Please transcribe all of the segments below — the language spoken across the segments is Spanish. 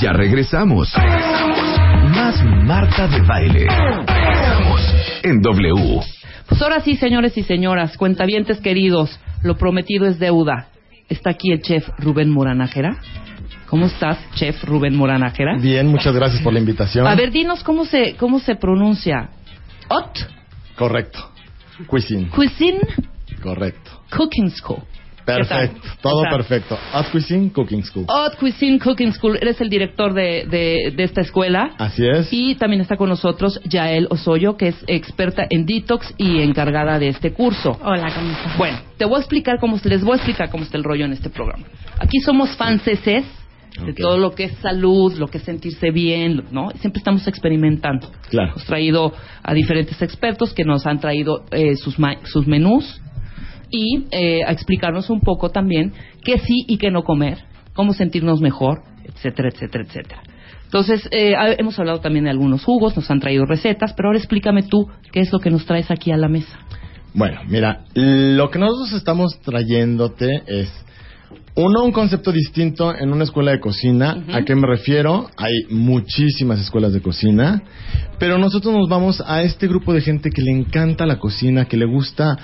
Ya regresamos. Más Marta de Baile. Regresamos en W. Pues ahora sí, señores y señoras, cuentavientes queridos, lo prometido es deuda. Está aquí el chef Rubén Moranajera. ¿Cómo estás, chef Rubén Moranajera? Bien, muchas gracias por la invitación. A ver, dinos cómo se, cómo se pronuncia. Hot Correcto. Cuisine. Cuisine Correcto. Cooking School. Perfecto. Todo perfecto. Hot Cuisine Cooking School. Hot Cuisine Cooking School. Eres el director de, de, de esta escuela. Así es. Y también está con nosotros Yael Osoyo, que es experta en detox y encargada de este curso. Hola, ¿cómo estás? Bueno, te voy a explicar cómo les voy a explicar cómo está el rollo en este programa. Aquí somos franceses de Ok. todo lo que es salud, lo que es sentirse bien, ¿no? Siempre estamos experimentando. Claro. Hemos traído a diferentes expertos que nos han traído eh, sus, ma- sus menús y eh, a explicarnos un poco también qué sí y qué no comer, cómo sentirnos mejor, etcétera, etcétera, etcétera. Entonces, eh, hemos hablado también de algunos jugos, nos han traído recetas, pero ahora explícame tú qué es lo que nos traes aquí a la mesa. Bueno, mira, lo que nosotros estamos trayéndote es uno, un concepto distinto en una escuela de cocina. ¿A qué me refiero? Hay muchísimas escuelas de cocina, pero nosotros nos vamos a este grupo de gente que le encanta la cocina, que le gusta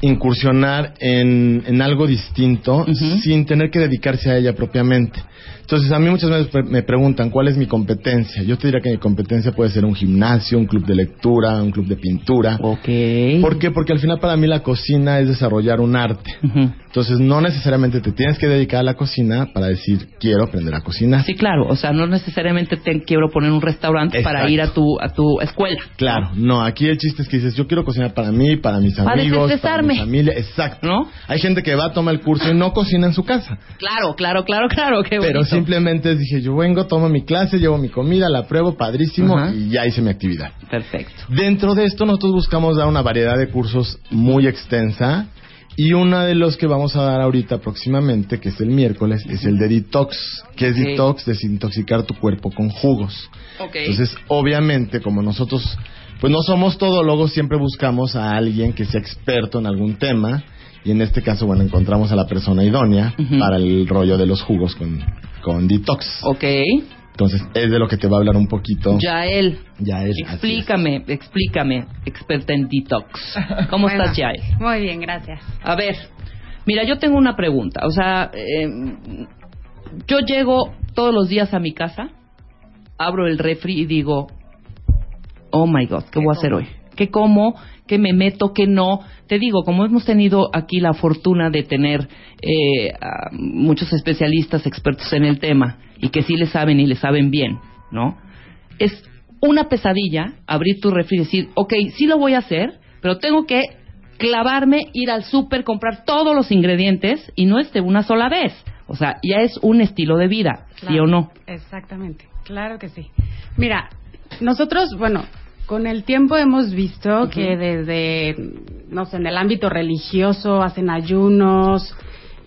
incursionar en, en algo distinto sin tener que dedicarse a ella propiamente. Entonces, a mí muchas veces me preguntan cuál es mi competencia. Yo te diría que mi competencia puede ser un gimnasio, un club de lectura, un club de pintura. Ok. ¿Por qué? Porque al final para mí la cocina es desarrollar un arte. Entonces no necesariamente te tienes que dedicar a la cocina para decir quiero aprender a cocinar. Sí, claro. O sea, no necesariamente te quiero poner un restaurante para Exacto. ir a tu, a tu escuela. Claro, no, aquí el chiste es que dices yo quiero cocinar para mí, para mis Para amigos, para mi familia. Exacto. ¿No? Hay gente que va a tomar el curso y no cocina en su casa. Claro, claro, claro, claro. Qué Pero bonito. simplemente dije yo vengo, tomo mi clase, llevo mi comida, la pruebo, padrísimo Ajá. y ya hice mi actividad. Perfecto. Dentro de esto nosotros buscamos dar una variedad de cursos muy extensa y uno de los que vamos a dar ahorita próximamente, que es el miércoles, es el de detox, que es Ok. detox, desintoxicar tu cuerpo con jugos. Ok. Entonces, obviamente, como nosotros pues no somos todólogos, siempre buscamos a alguien que sea experto en algún tema y en este caso, bueno, encontramos a la persona idónea para el rollo de los jugos con, con detox. ok. Entonces, es de lo que te va a hablar un poquito. Yael, Ya es. así es. explícame, explícame, experta en detox. ¿Cómo Bueno, estás, Yael? Muy bien, gracias. A ver, mira, yo tengo una pregunta. O sea, eh, yo llego todos los días a mi casa, abro el refri y digo, oh my God, ¿qué voy a hacer hoy? ¿Qué como? ¿Qué me meto? ¿Qué no? Te digo, como hemos tenido aquí la fortuna de tener eh, a muchos especialistas expertos en el tema y que sí le saben y le saben bien, ¿no? Es una pesadilla abrir tu refri y decir, ok, sí lo voy a hacer, pero tengo que clavarme, ir al súper, comprar todos los ingredientes y no es de una sola vez. O sea, ya es un estilo de vida, ¿sí o no? Exactamente, claro que sí. Mira, nosotros, bueno, con el tiempo hemos visto que desde, no sé, en el ámbito religioso hacen ayunos,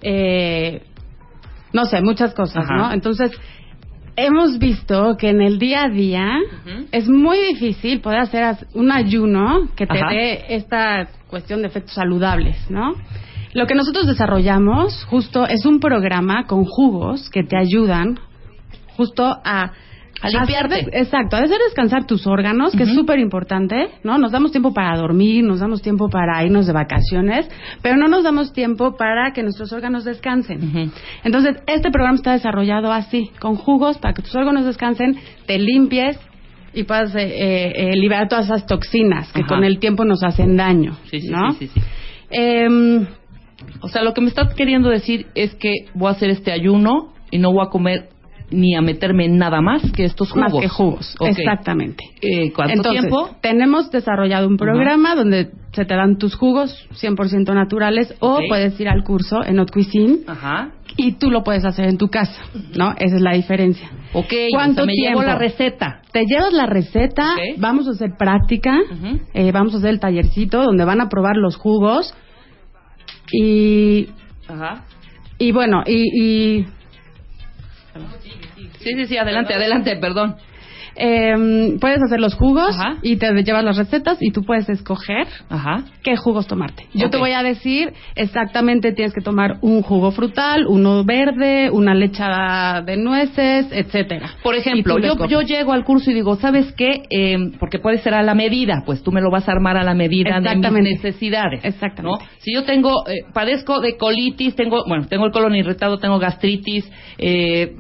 eh, no sé, muchas cosas, Ajá. ¿no? Entonces, hemos visto que en el día a día es muy difícil poder hacer un ayuno que te Ajá. dé esta cuestión de efectos saludables, ¿no? Lo que nosotros desarrollamos justo es un programa con jugos que te ayudan justo a A limpiarte. hacer exacto, a hacer descansar tus órganos, que es súper importante, ¿no? Nos damos tiempo para dormir, nos damos tiempo para irnos de vacaciones, pero no nos damos tiempo para que nuestros órganos descansen. Entonces, este programa está desarrollado así, con jugos para que tus órganos descansen, te limpies y puedas eh, eh, eh, liberar todas esas toxinas que Ajá. con el tiempo nos hacen daño, Sí, sí, ¿no? sí, sí, sí. Em, O sea, lo que me estás queriendo decir es que voy a hacer este ayuno y no voy a comer ni a meterme en nada más que estos jugos. Más que jugos, exactamente. Eh, ¿Cuánto Entonces, tiempo? tenemos desarrollado un programa donde se te dan tus jugos 100% naturales o puedes ir al curso en Haute Cuisine Ajá. y tú lo puedes hacer en tu casa, ¿no? Esa es la diferencia. Ok, ¿Cuánto o sea, me tiempo? llevo la receta. Te llevas la receta, vamos a hacer práctica, eh, vamos a hacer el tallercito donde van a probar los jugos y, Ajá. y bueno, y, y Sí, sí, sí, adelante, adelante, perdón. Em, puedes hacer los jugos Ajá. y te llevas las recetas y tú puedes escoger Ajá. qué jugos tomarte. Yo te voy a decir exactamente tienes que tomar un jugo frutal, uno verde, una lechada de nueces, etcétera. Por ejemplo, yo, yo llego al curso y digo, ¿sabes qué? Eh, porque puede ser a la medida, pues tú me lo vas a armar a la medida de mis necesidades. Exactamente. ¿no? Si yo tengo, eh, padezco de colitis, tengo, bueno, tengo el colon irritado, tengo gastritis, eh,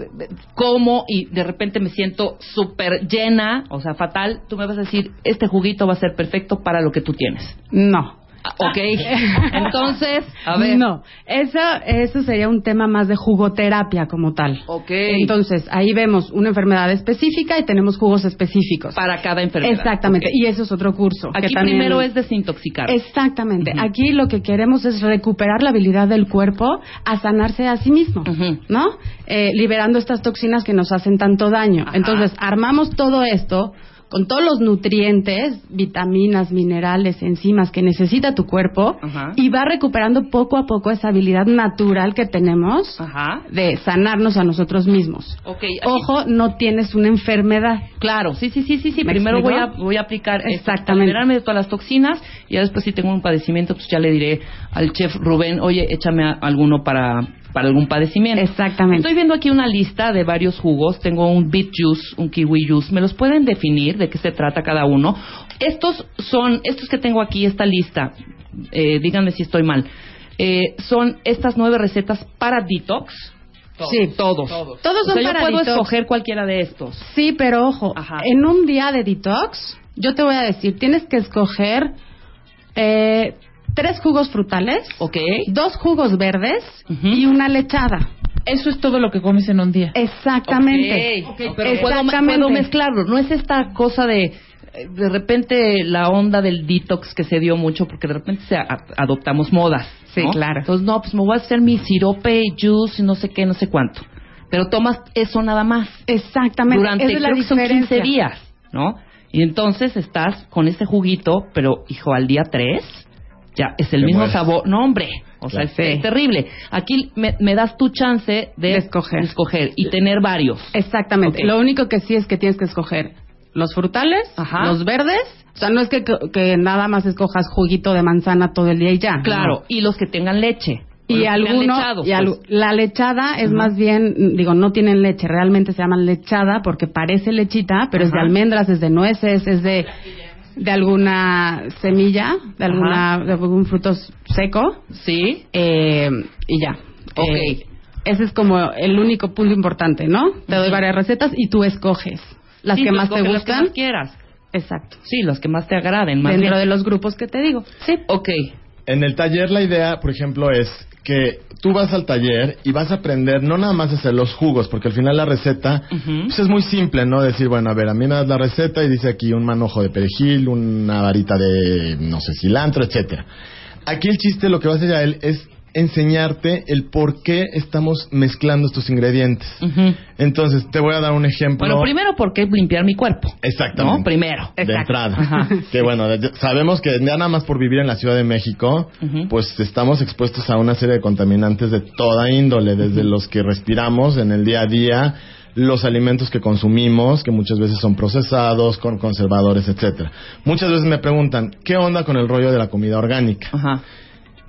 como y de repente me siento súper llena, o sea, fatal, tú me vas a decir, este juguito va a ser perfecto para lo que tú tienes. No. Ah, Ok, entonces, a ver. No, eso, eso sería un tema más de jugoterapia como tal. Ok. Entonces, ahí vemos una enfermedad específica y tenemos jugos específicos. Para cada enfermedad. Exactamente, y eso es otro curso. que Aquí también- primero es desintoxicar. Exactamente. Aquí lo que queremos es recuperar la habilidad del cuerpo a sanarse a sí mismo. ¿no? Eh, liberando estas toxinas que nos hacen tanto daño. Ajá. Entonces, armamos todo esto con todos los nutrientes, vitaminas, minerales, enzimas que necesita tu cuerpo Ajá. y va recuperando poco a poco esa habilidad natural que tenemos de sanarnos a nosotros mismos. Ok, aquí- Ojo, no tienes una enfermedad. Claro, sí, sí, sí, sí, sí. ¿Me Primero voy a, voy a aplicar Exactamente. liberarme de todas las toxinas y ya después si tengo un padecimiento, pues ya le diré al chef Rubén, oye, échame a- alguno para, para algún padecimiento. Exactamente. Estoy viendo aquí una lista de varios jugos. Tengo un beet juice, un kiwi juice. ¿Me los pueden definir de qué se trata cada uno? Estos son, estos que tengo aquí, esta lista, eh, díganme si estoy mal. Eh, son estas nueve recetas para detox. Sí. todos. Todos O son sea, yo para puedo detox. escoger cualquiera de estos. Sí, pero ojo, Ajá. en un día de detox, yo te voy a decir, tienes que escoger eh, tres jugos frutales, ¿Ok? dos jugos verdes y una lechada. Eso es todo lo que comes en un día. Exactamente. Ok, Pero puedo, Exactamente. puedo mezclarlo. No es esta cosa de eh, de repente la onda del detox que se dio mucho porque de repente se a- adoptamos modas. Sí, ¿no? claro. Entonces, no, pues me voy a hacer mi sirope y juice y no sé qué, no sé cuánto. Pero tomas eso nada más. Exactamente. Durante Esa es la creo que son 15 diferencia. días, ¿no? Y entonces estás con este juguito, pero hijo, al día 3 ya es el Te mismo mueres. sabor. No, hombre. O sea, es, es terrible. Aquí me, me das tu chance de, De escoger. escoger y tener varios. Exactamente. Lo único que sí es que tienes que escoger los frutales, Ajá. los verdes. O sea, no es que, que nada más escojas juguito de manzana todo el día y ya. Claro, No. y los que tengan leche. Y los que tengan alguno, lechados, y al- pues. la lechada es más bien, digo, no tienen leche, realmente se llaman lechada porque parece lechita, pero es de almendras, es de nueces, es de, de alguna semilla, de alguna, de algún fruto seco, Sí. eh, y ya. Ok. Eh, ese es como el único punto importante, ¿no? Te doy varias recetas y tú escoges las Sí, que tú más te escoge las que gustan. más quieras. Exacto. Sí, los que más te agraden. Más Dentro bien. de los grupos que te digo. Sí. Ok. En el taller la idea, por ejemplo, es que tú vas al taller y vas a aprender no nada más a hacer los jugos, porque al final la receta pues es muy simple, ¿no? Decir, bueno, a ver, a mí me das la receta y dice aquí un manojo de perejil, una varita de, no sé, cilantro, etcétera. Aquí el chiste, lo que va a hacer a él es enseñarte el por qué estamos mezclando estos ingredientes. Entonces, te voy a dar un ejemplo. Bueno, primero, ¿por qué limpiar mi cuerpo? Exactamente. ¿No? Primero. de Exacto. entrada. Ajá. Que bueno, sabemos que ya nada más por vivir en la Ciudad de México, pues estamos expuestos a una serie de contaminantes de toda índole, desde los que respiramos en el día a día, los alimentos que consumimos, que muchas veces son procesados, con conservadores, etcétera. Muchas veces me preguntan, ¿qué onda con el rollo de la comida orgánica? Ajá.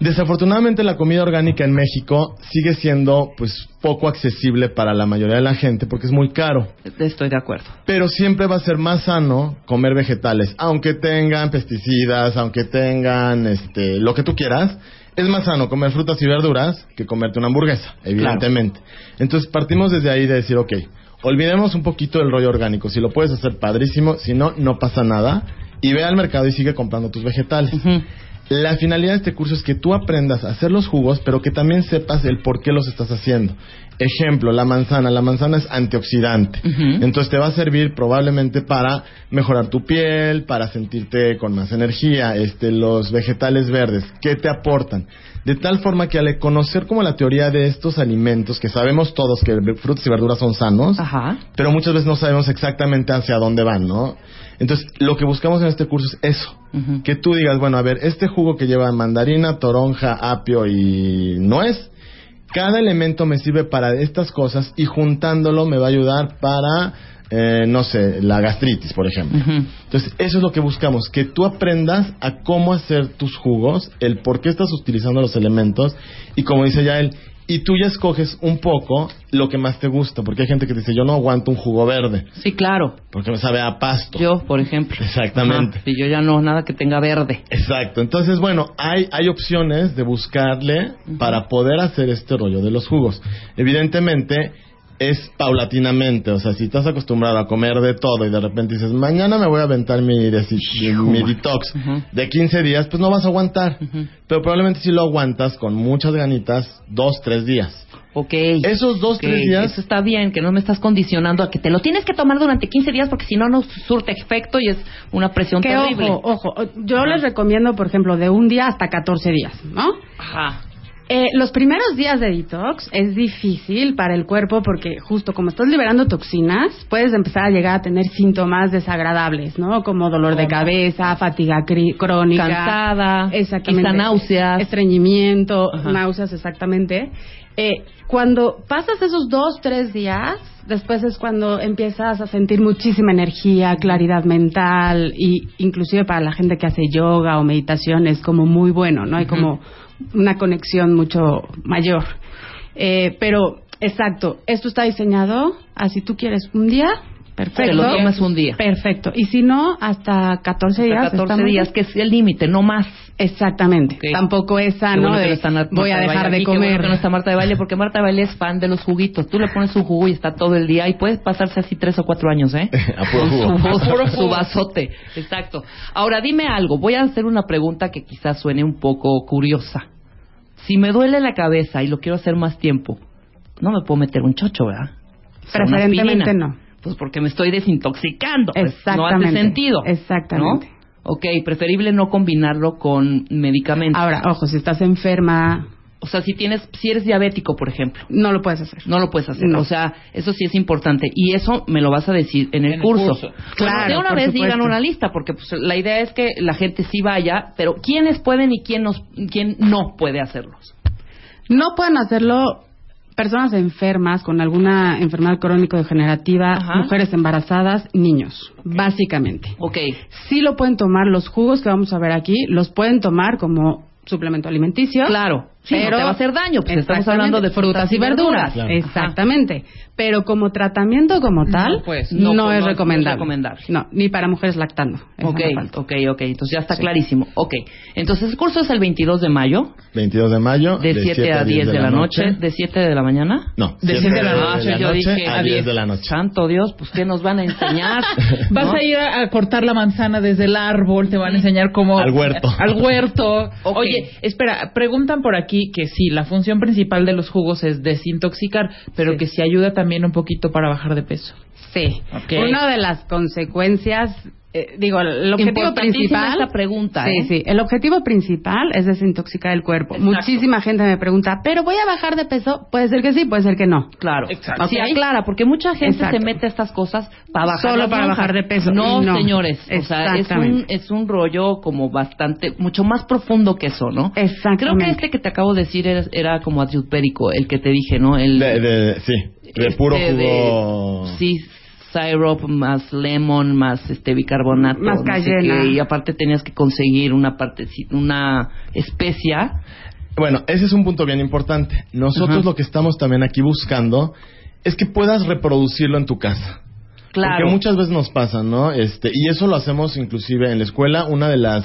Desafortunadamente la comida orgánica en México sigue siendo pues poco accesible para la mayoría de la gente porque es muy caro. Estoy de acuerdo. Pero siempre va a ser más sano comer vegetales, aunque tengan pesticidas, aunque tengan este lo que tú quieras. Es más sano comer frutas y verduras que comerte una hamburguesa, evidentemente. Entonces partimos desde ahí de decir, ok, olvidemos un poquito el rollo orgánico. Si lo puedes hacer, padrísimo. Si no, no pasa nada. Y ve al mercado y sigue comprando tus vegetales. La finalidad de este curso es que tú aprendas a hacer los jugos, pero que también sepas el por qué los estás haciendo. Ejemplo, la manzana. La manzana es antioxidante. Entonces te va a servir probablemente para mejorar tu piel, para sentirte con más energía. Este, los vegetales verdes, ¿qué te aportan? De tal forma que al conocer como la teoría de estos alimentos, que sabemos todos que frutas y verduras son sanos, Ajá. pero muchas veces no sabemos exactamente hacia dónde van, ¿no? Entonces, lo que buscamos en este curso es eso. Que tú digas, bueno, a ver, este jugo que lleva mandarina, toronja, apio y nuez, cada elemento me sirve para estas cosas y juntándolo me va a ayudar para, eh, no sé, la gastritis, por ejemplo. Entonces, eso es lo que buscamos, que tú aprendas a cómo hacer tus jugos, el por qué estás utilizando los elementos y como dice ya él, y tú ya escoges un poco lo que más te gusta, porque hay gente que dice, yo no aguanto un jugo verde, Sí, claro. porque me sabe a pasto. Yo, por ejemplo. Exactamente. Ajá. Y yo ya no, nada que tenga verde. Exacto. Entonces, bueno, hay, hay opciones de buscarle para poder hacer este rollo de los jugos. Evidentemente, es paulatinamente. O sea, si estás acostumbrado a comer de todo y de repente dices, mañana me voy a aventar mi, mi detox de 15 días, pues no vas a aguantar. Pero probablemente si lo aguantas con muchas ganitas, dos, tres días. Ok. Esos dos, Ok, tres días Eso está bien, que no me estás condicionando a que te lo tienes que tomar durante 15 días porque si no, no surte efecto y es una presión Que terrible. ojo, ojo, yo les recomiendo, por ejemplo, de un día hasta 14 días, ¿no? Ajá. Eh, los primeros días de detox es difícil para el cuerpo porque justo como estás liberando toxinas, puedes empezar a llegar a tener síntomas desagradables, ¿no? Como dolor de cabeza, fatiga crónica, Cansada, exactamente, náuseas. estreñimiento, Ajá. náuseas, exactamente. Eh, cuando pasas esos dos, tres días, después es cuando empiezas a sentir muchísima energía, claridad mental y inclusive para la gente que hace yoga o meditación es como muy bueno, ¿no? Hay como una conexión mucho mayor. Eh, pero, exacto, esto está diseñado así tú quieres un día, perfecto. Te lo tomas un día. Perfecto. Y si no, hasta 14 días. Hasta 14 está muy días, bien. que es el límite, no más. Exactamente. Tampoco es sano bueno de no está Marta voy a de dejar Baile de bueno comer. que no está Marta de baile, porque Marta de baile es fan de los juguitos. Tú le pones un jugo y está todo el día y puedes pasarse así tres o cuatro años, ¿eh? A puro jugo. Su, A puro su jugo. vasote. Exacto. Ahora, dime algo. Voy a hacer una pregunta que quizás suene un poco curiosa. Si me duele la cabeza y lo quiero hacer más tiempo, no me puedo meter un chocho, ¿verdad? Preferentemente no. Pues porque me estoy desintoxicando. pues, no Exactamente. hace sentido. Exactamente. ¿no? Ok, preferible no combinarlo con medicamentos. Ahora, ojo, si estás enferma, O sea, si tienes, si eres diabético, por ejemplo, no lo puedes hacer. no lo puedes hacer. No. O sea, eso sí es importante. Y eso me lo vas a decir en el, En el curso. curso. Bueno, Claro, de una por vez supuesto. digan una lista, porque pues, la idea es que la gente sí vaya, pero ¿quiénes pueden y quién, nos, quién no puede hacerlos? No pueden hacerlo personas enfermas con alguna enfermedad crónico-degenerativa, Ajá. mujeres embarazadas, niños, básicamente. Ok. Sí lo pueden tomar, los jugos que vamos a ver aquí, los pueden tomar como suplemento alimenticio. Claro. Sí, no te va a hacer daño, pues estamos hablando de frutas y verduras. Claro. Exactamente. Pero como tratamiento como tal, pues, no, no, es no es recomendable. No, ni para mujeres lactando. Ok, ok, ok. Entonces ya está clarísimo. Ok. Entonces el curso es el 22 de mayo, 22 de mayo. de 7 a 10 de la noche, de 7 de la mañana. No, De siete siete de la noche, yo dije a a 10 diez. de la noche. Santo Dios, pues ¿qué nos van a enseñar? Vas a ir a, cortar la manzana desde el árbol, te van a enseñar cómo... Al huerto. Al huerto. Oye, espera, preguntan por aquí que sí, la función principal de los jugos es desintoxicar, pero Sí. que sí ayuda también un poquito para bajar de peso. Sí. Una de las consecuencias, eh, digo, el objetivo principal. esta pregunta, Sí, ¿eh? sí. El objetivo principal es desintoxicar el cuerpo. Exacto. Muchísima gente me pregunta, ¿pero voy a bajar de peso? Puede ser que sí, puede ser que no. Claro. Exacto. Sí, Ok. aclara, porque mucha gente Exacto. se mete a estas cosas para bajar Solo para bajar de peso. No, No. señores. O sea, es un, es un rollo como bastante, mucho más profundo que eso, ¿no? Exactamente. Creo que este que te acabo de decir era, era como adjutpérico, el que te dije, ¿no? El, De, de- sí, de este puro de- jugo. sí, syrup más lemon más este bicarbonato, Más no sé cayena. qué, y aparte tenías que conseguir una parte, una especia. Bueno, ese es un punto bien importante. Nosotros Ajá. lo que estamos también aquí buscando es que puedas reproducirlo en tu casa. Claro. Porque muchas veces nos pasa, ¿no? Este, y eso lo hacemos inclusive en la escuela. Una de las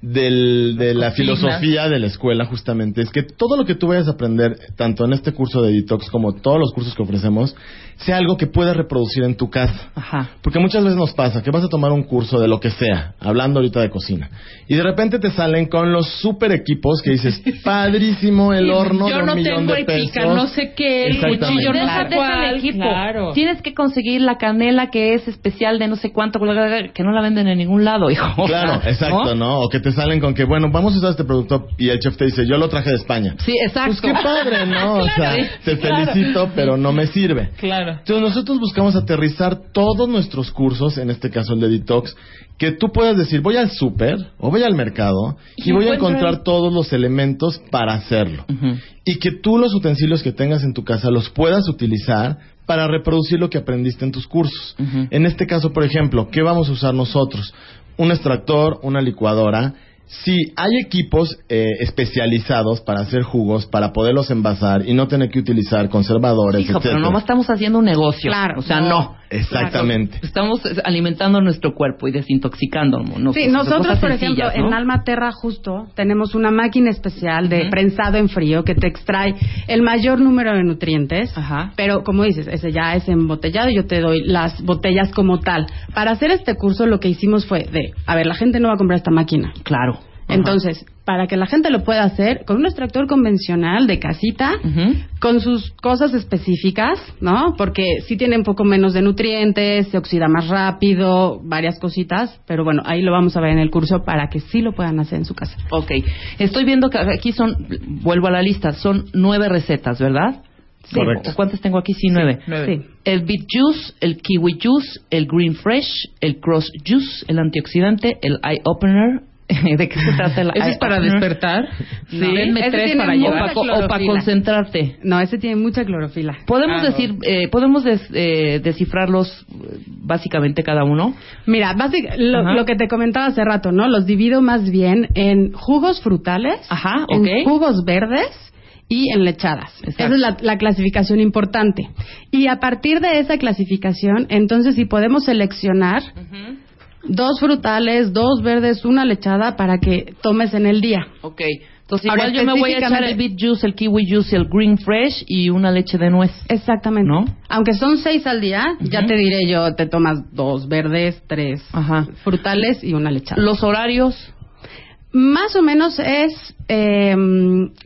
del, de la filosofía de la escuela justamente es que todo lo que tú vayas a aprender, tanto en este curso de detox como todos los cursos que ofrecemos, sea algo que puedas reproducir en tu casa. Ajá. Porque muchas veces nos pasa que vas a tomar un curso de lo que sea, hablando ahorita de cocina, y de repente te salen con los super equipos que dices, padrísimo el horno Yo de un no millón tengo de el pesos. pica, no sé qué, el cuchillo, no sé deja el cuál. equipo. Claro. Tienes que conseguir la canela que es especial de no sé cuánto, que no la venden en ningún lado, hijo. Claro, exacto, ¿no? O que te salen con que, bueno, vamos a usar este producto y el chef te dice, yo lo traje de España. Sí, exacto. Pues qué padre, ¿no? O sea, te felicito, pero no me sirve. Claro. Entonces nosotros buscamos aterrizar todos nuestros cursos, en este caso el de Detox, que tú puedas decir, voy al súper o voy al mercado y Y voy a encontrar todos los elementos para hacerlo. Y que tú los utensilios que tengas en tu casa los puedas utilizar para reproducir lo que aprendiste en tus cursos. En este caso, por ejemplo, ¿qué vamos a usar nosotros? Un extractor, una licuadora. Sí, hay equipos eh, especializados para hacer jugos, para poderlos envasar y no tener que utilizar conservadores, Hijo, pero no estamos haciendo un negocio. Claro, O sea, no. Exactamente. Estamos alimentando nuestro cuerpo y desintoxicándonos. Sí, nosotros, por ejemplo, ¿no? en Almaterra justo tenemos una máquina especial de prensado en frío que te extrae el mayor número de nutrientes. Ajá. Pero como dices, ese ya es embotellado y yo te doy las botellas como tal. Para hacer este curso lo que hicimos fue de, a ver, la gente no va a comprar esta máquina. Claro. Ajá. Entonces, para que la gente lo pueda hacer con un extractor convencional de casita, con sus cosas específicas, ¿no? Porque sí tiene un poco menos de nutrientes, se oxida más rápido, varias cositas, pero bueno, ahí lo vamos a ver en el curso para que sí lo puedan hacer en su casa. Ok. Estoy viendo que aquí son, vuelvo a la lista, son nueve recetas, ¿verdad? Sí. Correcto. ¿O ¿Cuántas tengo aquí? Sí, nueve. nueve. Sí. El Beet Juice, el Kiwi Juice, el Green Fresh, el Cross Juice, el antioxidante, el Eye Opener. ¿De qué se trata ¿Eso Eye es para Opener? despertar? Sí. Denme Ese tres tiene para llevar. para, o para concentrarte. No, ese tiene mucha clorofila. Podemos Ah, decir, eh, podemos des- eh, descifrarlos básicamente cada uno. Mira, básic- lo, que te comentaba hace rato, ¿no? Los divido más bien en jugos frutales, Ajá, en ok. jugos verdes y en lechadas. Exacto. Esa es la, la clasificación importante. Y a partir de esa clasificación, entonces si podemos seleccionar dos frutales, dos verdes, una lechada para que tomes en el día. Ok. Entonces Ahora, igual yo me voy a echar el Beet Juice, el Kiwi Juice, el Green Fresh y una leche de nuez. Exactamente. ¿No? Aunque son seis al día, ya te diré yo, te tomas dos verdes, tres Ajá. frutales y una lechada. Los horarios. Más o menos es eh,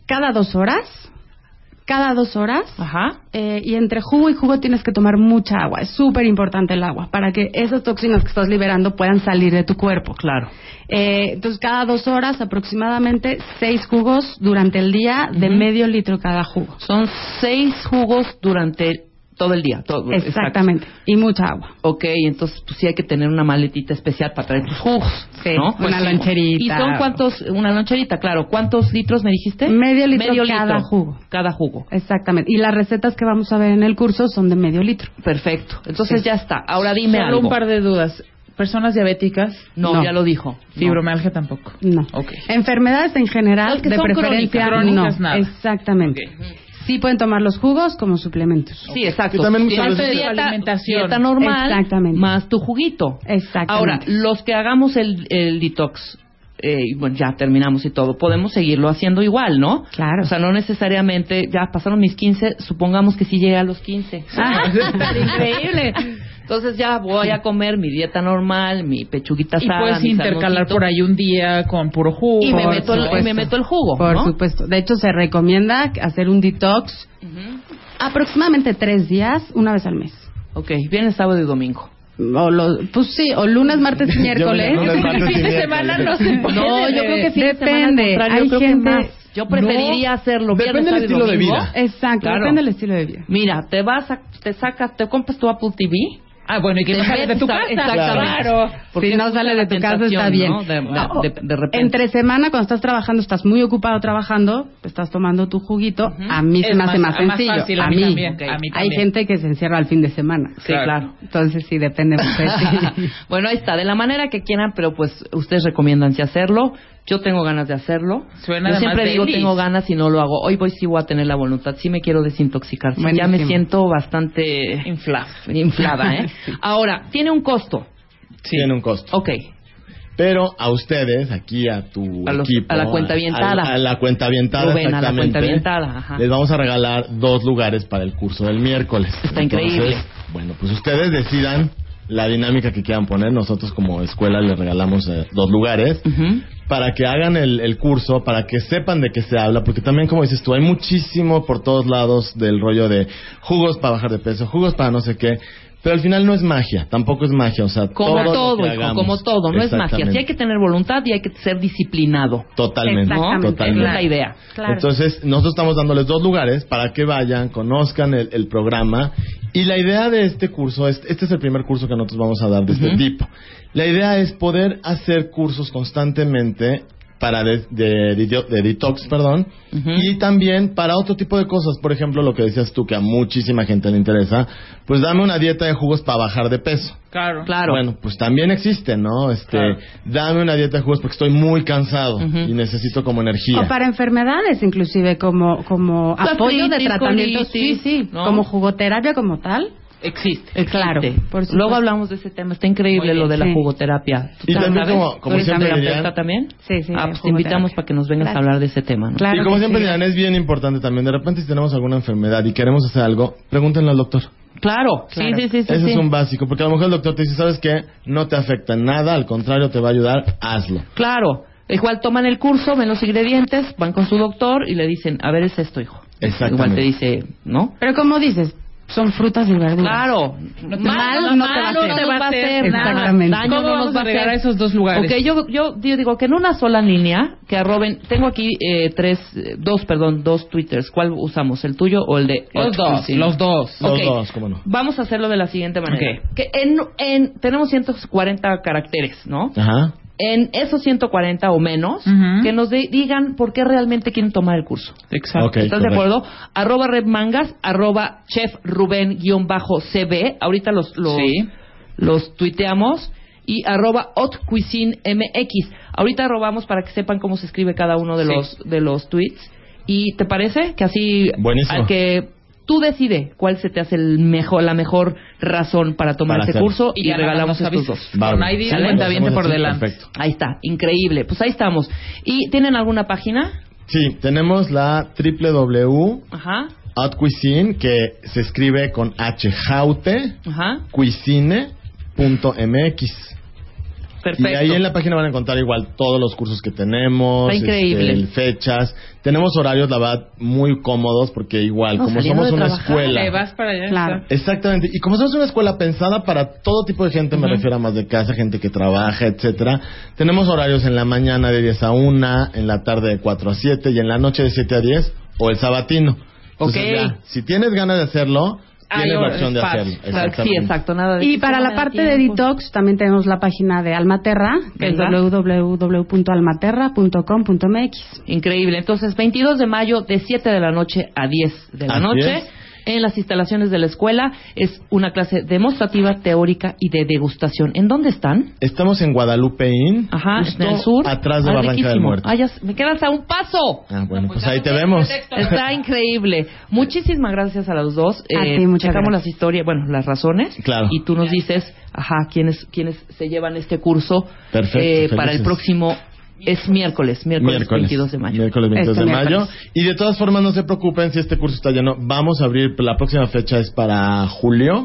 cada dos horas. Cada dos horas. Ajá. eh, y entre jugo y jugo tienes que tomar mucha agua. Es súper importante el agua para que esas toxinas que estás liberando puedan salir de tu cuerpo. Claro. Eh, entonces, cada dos horas aproximadamente seis jugos durante el día de medio litro cada jugo. Son seis jugos durante todo el día. Todo, Exactamente. Y mucha agua. Ok, entonces pues sí hay que tener una maletita especial para traer tus jugos. Sí, ¿no? una sí. loncherita. ¿Y son cuántos? Una loncherita, claro. ¿Cuántos litros me dijiste? Medio litro cada jugo. Cada jugo. Exactamente. Y las recetas que vamos a ver en el curso son de medio litro. Perfecto. Entonces Sí. ya está. Ahora dime Solo algo. un par de dudas. Personas diabéticas, No, No. ya lo dijo. No. fibromialgia tampoco. No. Ok. Enfermedades en general, Las que de son preferencia, crónicas, no. crónicas, nada. Exactamente. Sí pueden tomar los jugos como suplementos. Sí, exacto. Y también muchas veces- dieta, alimentación. dieta normal Exactamente. más tu juguito. Exactamente. Ahora, los que hagamos el, el detox, eh, y bueno, ya terminamos y todo, podemos seguirlo haciendo igual, ¿no? Claro. O sea, no necesariamente, ya pasaron mis 15, supongamos que sí llegué a los 15. Ah, increíble. Entonces ya voy a comer mi dieta normal, mi pechuguita Y asada, puedes mi intercalar por ahí un día con puro jugo. y me, meto el, y me meto el jugo, Por ¿no? supuesto. De hecho, se recomienda hacer un detox aproximadamente tres días, una vez al mes. Ok, viene sábado y domingo. O lo- pues sí, o lunes, martes y miércoles. Lunes, martes y fin de semana no se puede. No, yo creo que fin de semana, al Depende. Hay yo creo que gente- más. Yo preferiría hacerlo Depende viernes, del y estilo de domingo. vida. Exacto, Claro. depende del estilo de vida. Mira, te vas a, te sacas, te compras tu Apple TV. Ah, bueno, y que no sales de tu casa. Exactamente. Claro. Si no es sales de tu casa está bien. ¿no? De, de- No, de- de repente. Entre semana, cuando estás trabajando, estás muy ocupado trabajando, estás tomando tu juguito. A mí se me hace más- más sencillo. fácil, a, mí también, a mí Hay gente que se encierra al fin de semana. Sí, claro. Entonces sí, depende mucho de ti. bueno, ahí está, de la manera que quieran, pero pues ustedes recomiendan si hacerlo. Yo tengo ganas de hacerlo. Suena Yo siempre digo delis. tengo ganas y no lo hago. Hoy voy sí voy a tener la voluntad, sí me quiero desintoxicar. Sí, ya me siento bastante Inflada. inflada, ¿eh? Ahora, tiene un costo. Tiene un costo. Ok. Pero a ustedes, aquí a tu A los- equipo, a la cuenta avientada. a, a la cuenta avientada, Rubén, a la exactamente, cuenta avientada, ajá. les vamos a regalar dos lugares para el curso del miércoles. Está increíble. Bueno, pues ustedes decidan la dinámica que quieran poner. Nosotros como escuela les regalamos eh, dos lugares Ujú. Para que hagan el, el curso, para que sepan de qué se habla, porque también, como dices tú, hay muchísimo por todos lados del rollo de jugos para bajar de peso, jugos para no sé qué, pero al final no es magia, tampoco es magia, o sea, Como todo, lo todo, que hijo, hagamos. como todo, no es magia. Sí hay que tener voluntad y hay que ser disciplinado. Totalmente, Exactamente. totalmente. Esa es la idea. Claro. Entonces, nosotros estamos dándoles dos lugares para que vayan, conozcan el, el programa. Y la idea de este curso, es, este es el primer curso que nosotros vamos a dar de este tipo. La idea es poder hacer cursos constantemente para de, de- de- de detox, perdón, Ujú. y también para otro tipo de cosas. Por ejemplo, lo que decías tú, que a muchísima gente le interesa, pues dame una dieta de jugos para bajar de peso. Claro. Claro. Bueno, pues también existe, ¿no? Este, Claro. dame una dieta de jugos porque estoy muy cansado Ujú. y necesito como energía. O para enfermedades, inclusive, como, como apoyo de tratamiento. Sí, sí. ¿no? Como jugoterapia como tal. Existe. Existe. Claro, por. Luego hablamos de ese tema. Está increíble lo de la sí. jugoterapia. ¿Tú Y sabes? también como- como ¿Tú eres siempre también? Sí, sí, Ah, pues te invitamos para que nos vengas a hablar de ese tema, ¿no? Claro y como siempre sí. dirán, es bien importante también. De repente, si tenemos alguna enfermedad y queremos hacer algo, pregúntenle al doctor. Claro, Claro. sí, sí, sí. sí, Ese sí. es un básico, porque a lo mejor el doctor te dice, ¿sabes qué? No te afecta en nada, al contrario, te va a ayudar, hazlo. Claro. Igual toman el curso, ven los ingredientes, van con su doctor y le dicen, a ver, es esto, hijo. Exactamente. Igual te dice, ¿no? Pero como dices, son frutas y verduras. Claro. No te- Mal no te va a hacer. no te va a hacer nada. Exactamente. Daño ¿Cómo no vamos nos va a llegar a hacer. esos dos lugares? Ok, yo, yo, yo digo que en una sola línea, que arroben, tengo aquí eh, tres, eh, dos, perdón, dos twitters. ¿Cuál usamos? ¿El tuyo o el de Los dos, Sí. los dos. Los dos, cómo no. Vamos a hacerlo de la siguiente manera. Ok. Que en, en, tenemos 140 caracteres, ¿no? Ajá. En esos 140 o menos, que nos de- digan por qué realmente quieren tomar el curso. Exacto. ¿Estás de acuerdo? Arroba redmangas, arroba chef Rubén guion bajo CB. Ahorita los, los, Sí. los tuiteamos. Y arroba MX. Ahorita arrobamos para que sepan cómo se escribe cada uno de Sí. los, de los tweets. ¿Y te parece? Que así, Buenísimo. al que tú decide cuál se te hace el mejor, la mejor razón para tomar Para ese curso y, ya nada regalamos más estos dos. Bárbaro. Con ID por así, delante. Perfecto. Ahí está, increíble. Pues ahí estamos. ¿Y tienen alguna página? Sí, tenemos la www Ajá, Hot Cuisine, que se escribe con H, jaute, ajá. cuisine.mx. Perfecto. Y ahí en la página van a encontrar igual todos los cursos que tenemos, Está increíble. este, fechas. Tenemos horarios, la verdad, muy cómodos porque igual, No, como somos una trabajar, escuela... Le vas para allá. Claro. Exactamente. Y como somos una escuela pensada para todo tipo de gente, me refiero a más de casa, gente que trabaja, etcétera. Tenemos horarios en la mañana de 10 a 1, en la tarde de 4 a 7 y en la noche de 7 a 10 o el sabatino. Entonces, Ok. ya, si tienes ganas de hacerlo, tienes la opción de hacerlo. Sí, exacto. Nada de Y para la parte de detox también tenemos la página de Almaterra, que es www.almaterra.com.mx. Increíble. Entonces, 22 de mayo, de 7 de la noche a 10 de la Así noche. es. En las instalaciones de la escuela es una clase demostrativa, teórica y de degustación. ¿En dónde están? Estamos en Guadalupe Inn, Ajá, justo en el sur. atrás de Ah, Barranca del riquísimo. Muerto. Ah, ya s- me quedas a un paso. Ah, bueno, pues ya ahí te vemos. Está increíble. Muchísimas gracias a los dos. Eh, A ti, muchas checamos gracias. las historias, bueno, las razones. Claro. Y tú nos dices, ajá, quiénes, quiénes se llevan este curso Perfecto, eh, para el felices. próximo. Es miércoles, miércoles, 22 de mayo. Miércoles 22 Este de mayo. miércoles. Y de todas formas, no se preocupen si este curso está lleno. Vamos a abrir, la próxima fecha es para julio.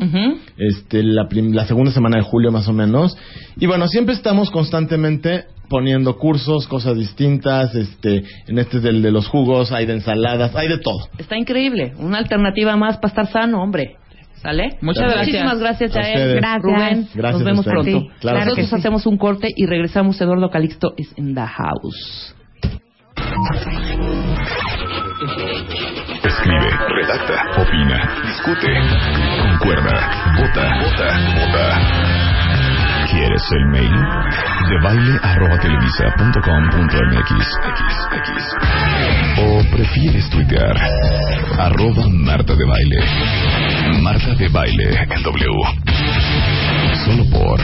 Este, la, prim- la segunda semana de julio más o menos. Y bueno, siempre estamos constantemente poniendo cursos, cosas distintas. Este, en este es del de los jugos, hay de ensaladas, hay de todo. Está increíble. Una alternativa más para estar sano, hombre. ¿Sale? Muchas gracias. Muchísimas gracias, ustedes. Gracias. Rubén, Gracias nos vemos pronto. Sí, claro Nosotros que sí. hacemos un corte y regresamos. Eduardo Calixto is in the house. Escribe, redacta, opina, discute, concuerda, vota, vota, vota. ¿Quieres el mail? De baile arroba. ¿O prefieres tuitear? Arroba Marta de Baile. Marta de Baile en W. Solo por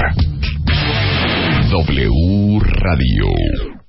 W Radio.